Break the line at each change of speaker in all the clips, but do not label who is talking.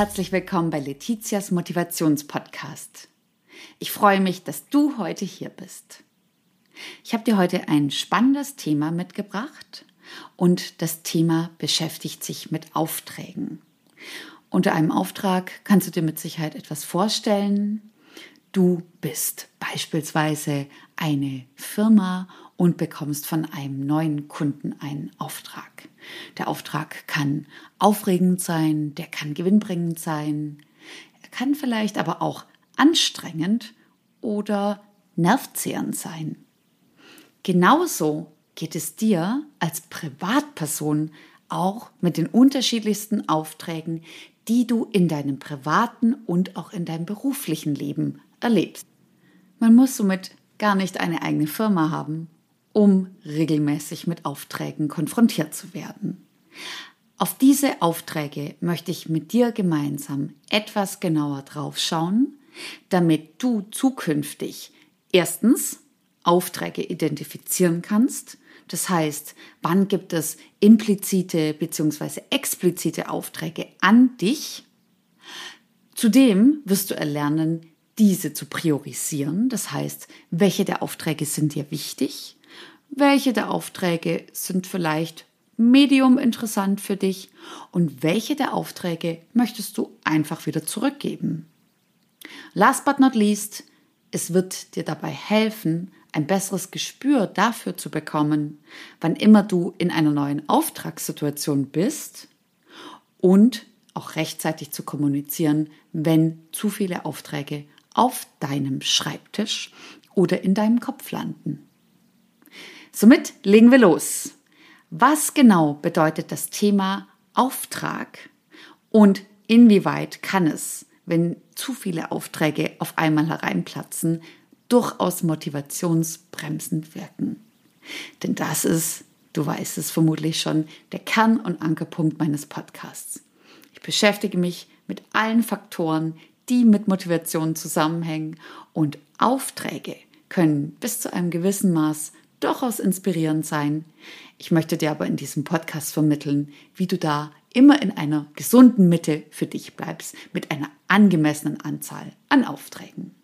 Herzlich willkommen bei Letizias Motivationspodcast. Ich freue mich, dass du heute hier bist. Ich habe dir heute ein spannendes Thema mitgebracht und das Thema beschäftigt sich mit Aufträgen. Unter einem Auftrag kannst du dir mit Sicherheit etwas vorstellen. Du bist beispielsweise eine Firma und bekommst von einem neuen Kunden einen Auftrag. Der Auftrag kann aufregend sein, der kann gewinnbringend sein, er kann vielleicht aber auch anstrengend oder nervzehrend sein. Genauso geht es dir als Privatperson auch mit den unterschiedlichsten Aufträgen, die du in deinem privaten und auch in deinem beruflichen Leben erlebst. Man muss somit gar nicht eine eigene Firma haben, um regelmäßig mit Aufträgen konfrontiert zu werden. Auf diese Aufträge möchte ich mit dir gemeinsam etwas genauer drauf schauen, damit du zukünftig erstens Aufträge identifizieren kannst. Das heißt, wann gibt es implizite bzw. explizite Aufträge an dich? Zudem wirst du erlernen, diese zu priorisieren. Das heißt, welche der Aufträge sind dir wichtig? Welche der Aufträge sind vielleicht medium interessant für dich und welche der Aufträge möchtest du einfach wieder zurückgeben? Last but not least, es wird dir dabei helfen, ein besseres Gespür dafür zu bekommen, wann immer du in einer neuen Auftragssituation bist und auch rechtzeitig zu kommunizieren, wenn zu viele Aufträge auf deinem Schreibtisch oder in deinem Kopf landen. Somit legen wir los. Was genau bedeutet das Thema Auftrag und inwieweit kann es, wenn zu viele Aufträge auf einmal hereinplatzen, durchaus motivationsbremsend wirken? Denn das ist, du weißt es vermutlich schon, der Kern und Ankerpunkt meines Podcasts. Ich beschäftige mich mit allen Faktoren, die mit Motivation zusammenhängen und Aufträge können bis zu einem gewissen Maß durchaus inspirierend sein. Ich möchte dir aber in diesem Podcast vermitteln, wie du da immer in einer gesunden Mitte für dich bleibst, mit einer angemessenen Anzahl an Aufträgen.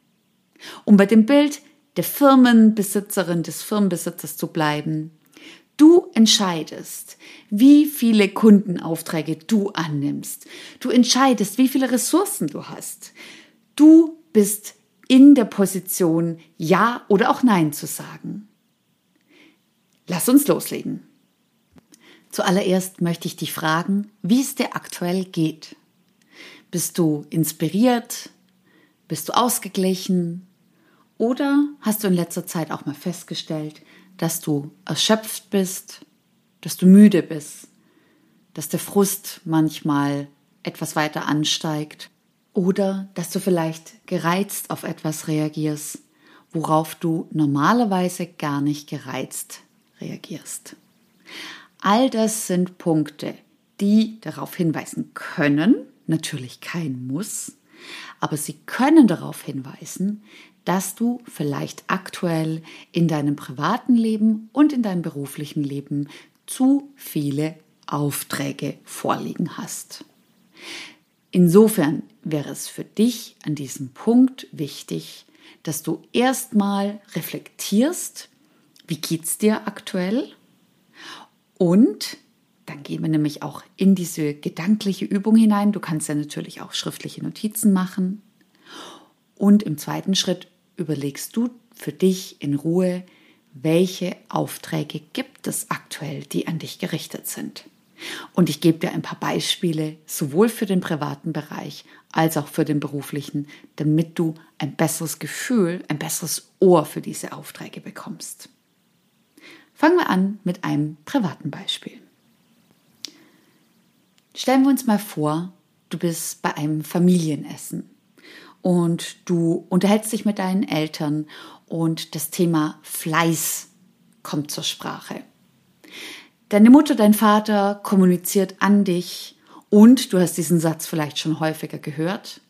Um bei dem Bild der Firmenbesitzerin, des Firmenbesitzers zu bleiben, Du entscheidest, wie viele Kundenaufträge du annimmst. Du entscheidest, wie viele Ressourcen du hast. Du bist in der Position, Ja oder auch Nein zu sagen. Lass uns loslegen. Zuallererst möchte ich dich fragen, wie es dir aktuell geht. Bist du inspiriert? Bist du ausgeglichen? Oder hast du in letzter Zeit auch mal festgestellt, dass du erschöpft bist, dass du müde bist, dass der Frust manchmal etwas weiter ansteigt oder dass du vielleicht gereizt auf etwas reagierst, worauf du normalerweise gar nicht gereizt reagierst. All das sind Punkte, die darauf hinweisen können, natürlich kein Muss, aber sie können darauf hinweisen, dass du vielleicht aktuell in deinem privaten Leben und in deinem beruflichen Leben zu viele Aufträge vorliegen hast. Insofern wäre es für dich an diesem Punkt wichtig, dass du erstmal reflektierst, wie geht's dir aktuell? Und dann gehen wir nämlich auch in diese gedankliche Übung hinein. Du kannst ja natürlich auch schriftliche Notizen machen. Und im zweiten Schritt überlegst du für dich in Ruhe, welche Aufträge gibt es aktuell, die an dich gerichtet sind. Und ich gebe dir ein paar Beispiele, sowohl für den privaten Bereich als auch für den beruflichen, damit du ein besseres Gefühl, ein besseres Ohr für diese Aufträge bekommst. Fangen wir an mit einem privaten Beispiel. Stellen wir uns mal vor, du bist bei einem Familienessen und du unterhältst dich mit deinen Eltern und das Thema Fleiß kommt zur Sprache. Deine Mutter, dein Vater kommuniziert an dich und du hast diesen Satz vielleicht schon häufiger gehört.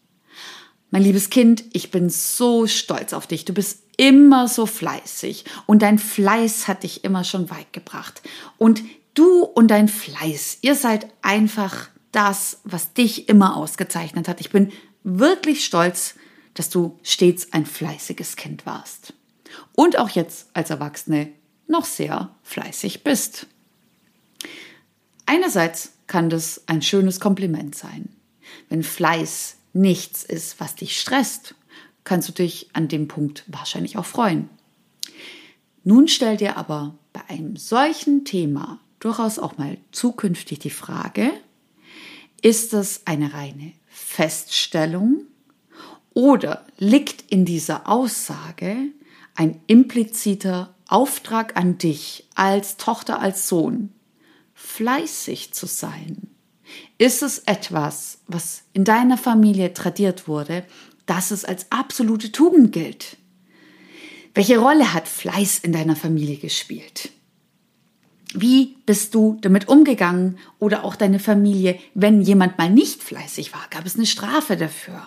Mein liebes Kind, ich bin so stolz auf dich. Du bist immer so fleißig und dein Fleiß hat dich immer schon weit gebracht. Und du und dein Fleiß, ihr seid einfach das, was dich immer ausgezeichnet hat. Ich bin wirklich stolz, dass du stets ein fleißiges Kind warst. Und auch jetzt als Erwachsene noch sehr fleißig bist. Einerseits kann das ein schönes Kompliment sein. Wenn Fleiß nichts ist, was dich stresst, kannst du dich an dem Punkt wahrscheinlich auch freuen. Nun stell dir aber bei einem solchen Thema durchaus auch mal zukünftig die Frage, ist es eine reine Feststellung oder liegt in dieser Aussage ein impliziter Auftrag an dich als Tochter, als Sohn, fleißig zu sein? Ist es etwas, was in deiner Familie tradiert wurde, dass es als absolute Tugend gilt? Welche Rolle hat Fleiß in deiner Familie gespielt? Wie bist du damit umgegangen oder auch deine Familie, wenn jemand mal nicht fleißig war? Gab es eine Strafe dafür?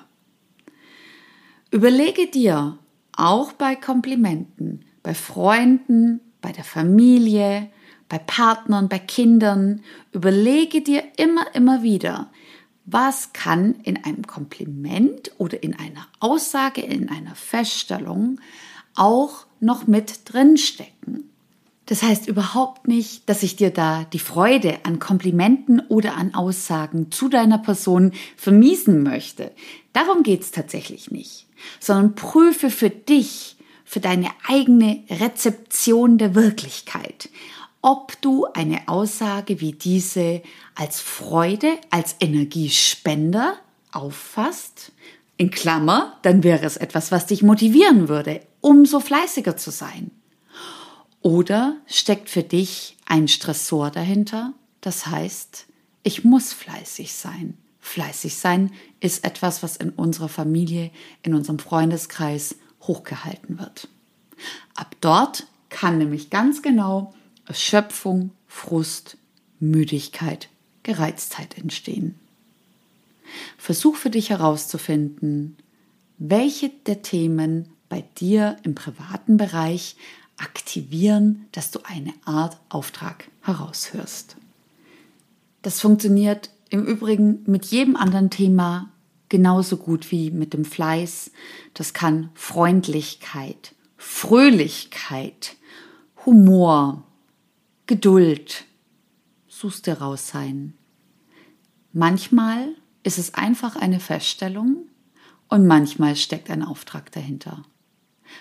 Überlege dir auch bei Komplimenten, bei Freunden, bei der Familie, bei Partnern, bei Kindern, überlege dir immer, immer wieder, was kann in einem Kompliment oder in einer Aussage, in einer Feststellung auch noch mit drinstecken. Das heißt überhaupt nicht, dass ich dir da die Freude an Komplimenten oder an Aussagen zu deiner Person vermiesen möchte. Darum geht's tatsächlich nicht, sondern prüfe für dich, für deine eigene Rezeption der Wirklichkeit, ob du eine Aussage wie diese als Freude, als Energiespender auffasst. In Klammer, dann wäre es etwas, was dich motivieren würde, umso fleißiger zu sein. Oder steckt für dich ein Stressor dahinter? Das heißt, ich muss fleißig sein. Fleißig sein ist etwas, was in unserer Familie, in unserem Freundeskreis hochgehalten wird. Ab dort kann nämlich ganz genau Erschöpfung, Frust, Müdigkeit, Gereiztheit entstehen. Versuch für dich herauszufinden, welche der Themen bei dir im privaten Bereich aktivieren, dass du eine Art Auftrag heraushörst. Das funktioniert im Übrigen mit jedem anderen Thema genauso gut wie mit dem Fleiß. Das kann Freundlichkeit, Fröhlichkeit, Humor, Geduld, suchst dir raus sein. Manchmal ist es einfach eine Feststellung und manchmal steckt ein Auftrag dahinter.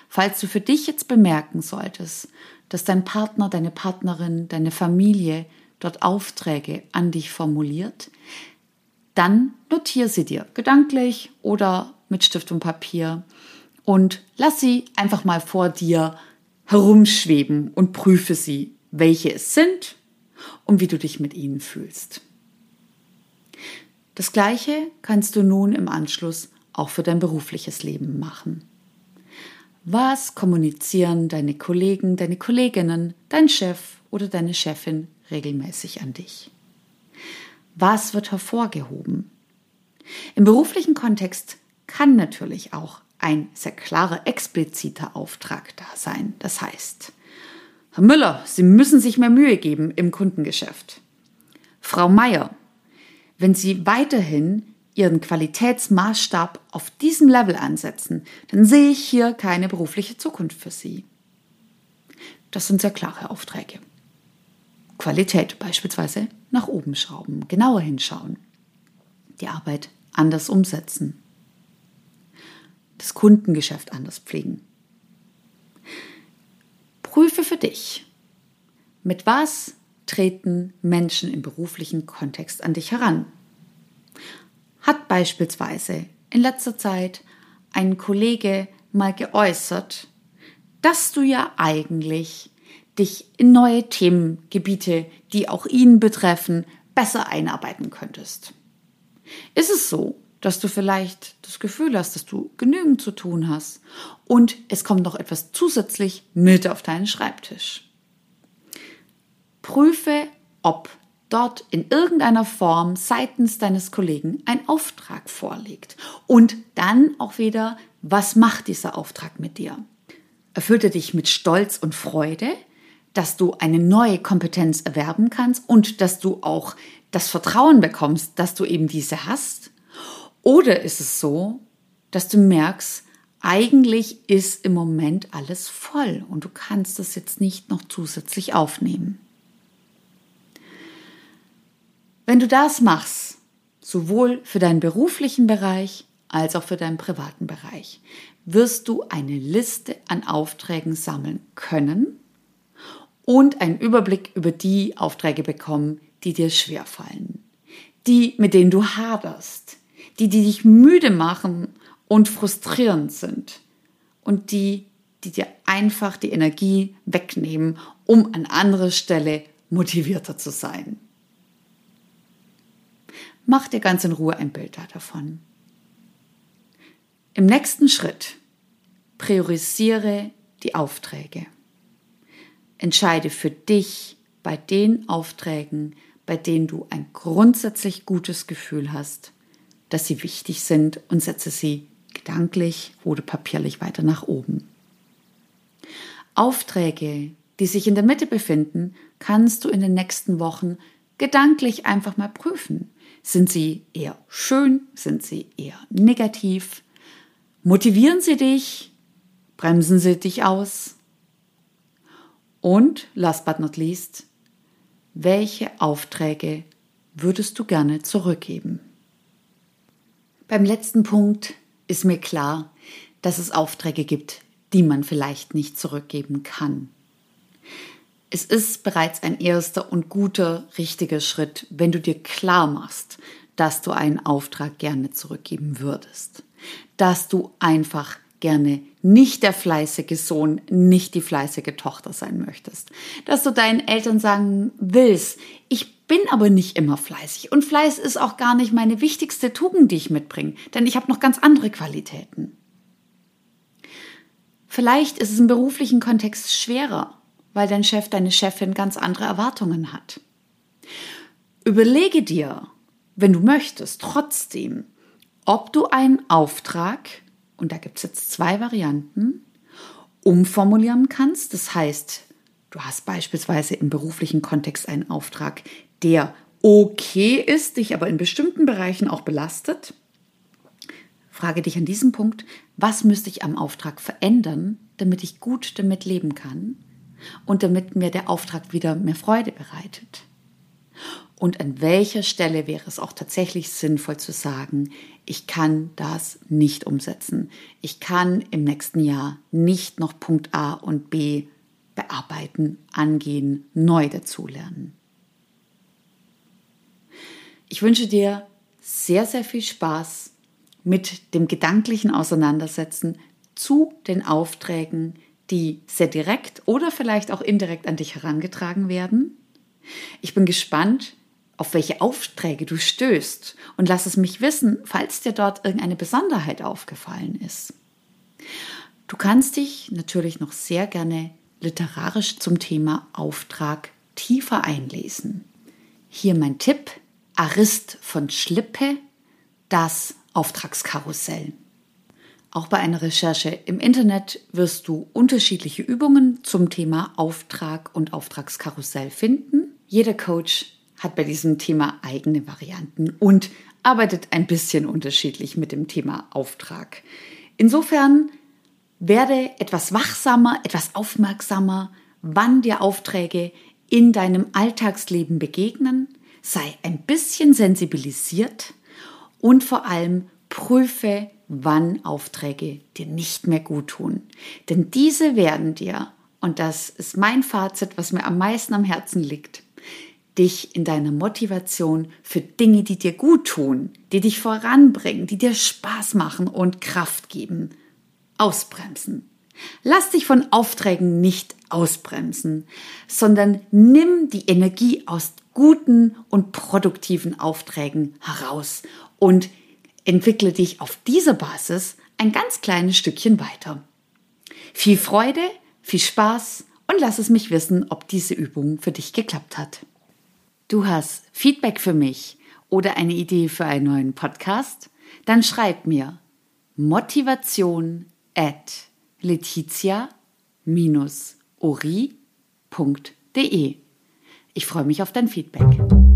Falls du für dich jetzt bemerken solltest, dass dein Partner, deine Partnerin, deine Familie dort Aufträge an dich formuliert, dann notiere sie dir gedanklich oder mit Stift und Papier und lass sie einfach mal vor dir herumschweben und prüfe sie, welche es sind und wie du dich mit ihnen fühlst. Das gleiche kannst du nun im Anschluss auch für dein berufliches Leben machen. Was kommunizieren deine Kollegen, deine Kolleginnen, dein Chef oder deine Chefin regelmäßig an dich? Was wird hervorgehoben? Im beruflichen Kontext kann natürlich auch ein sehr klarer, expliziter Auftrag da sein. Das heißt, Herr Müller, Sie müssen sich mehr Mühe geben im Kundengeschäft. Frau Meier, wenn Sie weiterhin Ihren Qualitätsmaßstab auf diesem Level ansetzen, dann sehe ich hier keine berufliche Zukunft für Sie. Das sind sehr klare Aufträge. Qualität beispielsweise nach oben schrauben, genauer hinschauen, die Arbeit anders umsetzen, das Kundengeschäft anders pflegen. Prüfe für dich, mit was treten Menschen im beruflichen Kontext an dich heran? Hat beispielsweise in letzter Zeit ein Kollege mal geäußert, dass du ja eigentlich dich in neue Themengebiete, die auch ihn betreffen, besser einarbeiten könntest. Ist es so, dass du vielleicht das Gefühl hast, dass du genügend zu tun hast und es kommt noch etwas zusätzlich mit auf deinen Schreibtisch? Prüfe, ob dort in irgendeiner Form seitens deines Kollegen ein Auftrag vorliegt. Und dann auch wieder, was macht dieser Auftrag mit dir? Erfüllt er dich mit Stolz und Freude, dass du eine neue Kompetenz erwerben kannst und dass du auch das Vertrauen bekommst, dass du eben diese hast? Oder ist es so, dass du merkst, eigentlich ist im Moment alles voll und du kannst es jetzt nicht noch zusätzlich aufnehmen? Wenn du das machst, sowohl für deinen beruflichen Bereich als auch für deinen privaten Bereich, wirst du eine Liste an Aufträgen sammeln können und einen Überblick über die Aufträge bekommen, die dir schwerfallen, die, mit denen du haderst, die, die dich müde machen und frustrierend sind. Und die, die dir einfach die Energie wegnehmen, um an anderer Stelle motivierter zu sein. Mach dir ganz in Ruhe ein Bild davon. Im nächsten Schritt priorisiere die Aufträge. Entscheide für dich bei den Aufträgen, bei denen du ein grundsätzlich gutes Gefühl hast, dass sie wichtig sind und setze sie gedanklich oder papierlich weiter nach oben. Aufträge, die sich in der Mitte befinden, kannst du in den nächsten Wochen gedanklich einfach mal prüfen. Sind sie eher schön? Sind sie eher negativ? Motivieren sie dich? Bremsen sie dich aus? Und, last but not least, welche Aufträge würdest du gerne zurückgeben? Beim letzten Punkt ist mir klar, dass es Aufträge gibt, die man vielleicht nicht zurückgeben kann. Es ist bereits ein erster und guter, richtiger Schritt, wenn du dir klar machst, dass du einen Auftrag gerne zurückgeben würdest. Dass du einfach gerne nicht der fleißige Sohn, nicht die fleißige Tochter sein möchtest. Dass du deinen Eltern sagen willst, ich bin aber nicht immer fleißig. Und Fleiß ist auch gar nicht meine wichtigste Tugend, die ich mitbringe, denn ich habe noch ganz andere Qualitäten. Vielleicht ist es im beruflichen Kontext schwerer, weil dein Chef, deine Chefin ganz andere Erwartungen hat. Überlege dir, wenn du möchtest, trotzdem, ob du einen Auftrag, und da gibt es jetzt zwei Varianten, umformulieren kannst. Das heißt, du hast beispielsweise im beruflichen Kontext einen Auftrag, der okay ist, dich aber in bestimmten Bereichen auch belastet, frage dich an diesem Punkt, was müsste ich am Auftrag verändern, damit ich gut damit leben kann und damit mir der Auftrag wieder mehr Freude bereitet. Und an welcher Stelle wäre es auch tatsächlich sinnvoll zu sagen, ich kann das nicht umsetzen. Ich kann im nächsten Jahr nicht noch Punkt A und B bearbeiten, angehen, neu dazulernen. Ich wünsche dir sehr, sehr viel Spaß mit dem gedanklichen Auseinandersetzen zu den Aufträgen, die sehr direkt oder vielleicht auch indirekt an dich herangetragen werden. Ich bin gespannt, auf welche Aufträge du stößt und lass es mich wissen, falls dir dort irgendeine Besonderheit aufgefallen ist. Du kannst dich natürlich noch sehr gerne literarisch zum Thema Auftrag tiefer einlesen. Hier mein Tipp, Arist von Schlippe, das Auftragskarussell. Auch bei einer Recherche im Internet wirst du unterschiedliche Übungen zum Thema Auftrag und Auftragskarussell finden. Jeder Coach hat bei diesem Thema eigene Varianten und arbeitet ein bisschen unterschiedlich mit dem Thema Auftrag. Insofern werde etwas wachsamer, etwas aufmerksamer, wann dir Aufträge in deinem Alltagsleben begegnen sei ein bisschen sensibilisiert und vor allem prüfe, wann Aufträge dir nicht mehr gut tun. Denn diese werden dir, und das ist mein Fazit, was mir am meisten am Herzen liegt, dich in deiner Motivation für Dinge, die dir gut tun, die dich voranbringen, die dir Spaß machen und Kraft geben, ausbremsen. Lass dich von Aufträgen nicht ausbremsen, sondern nimm die Energie aus guten und produktiven Aufträgen heraus und entwickle dich auf dieser Basis ein ganz kleines Stückchen weiter. Viel Freude, viel Spaß und lass es mich wissen, ob diese Übung für dich geklappt hat. Du hast Feedback für mich oder eine Idee für einen neuen Podcast? Dann schreib mir motivation at letizia-ori Ich freue mich auf dein Feedback.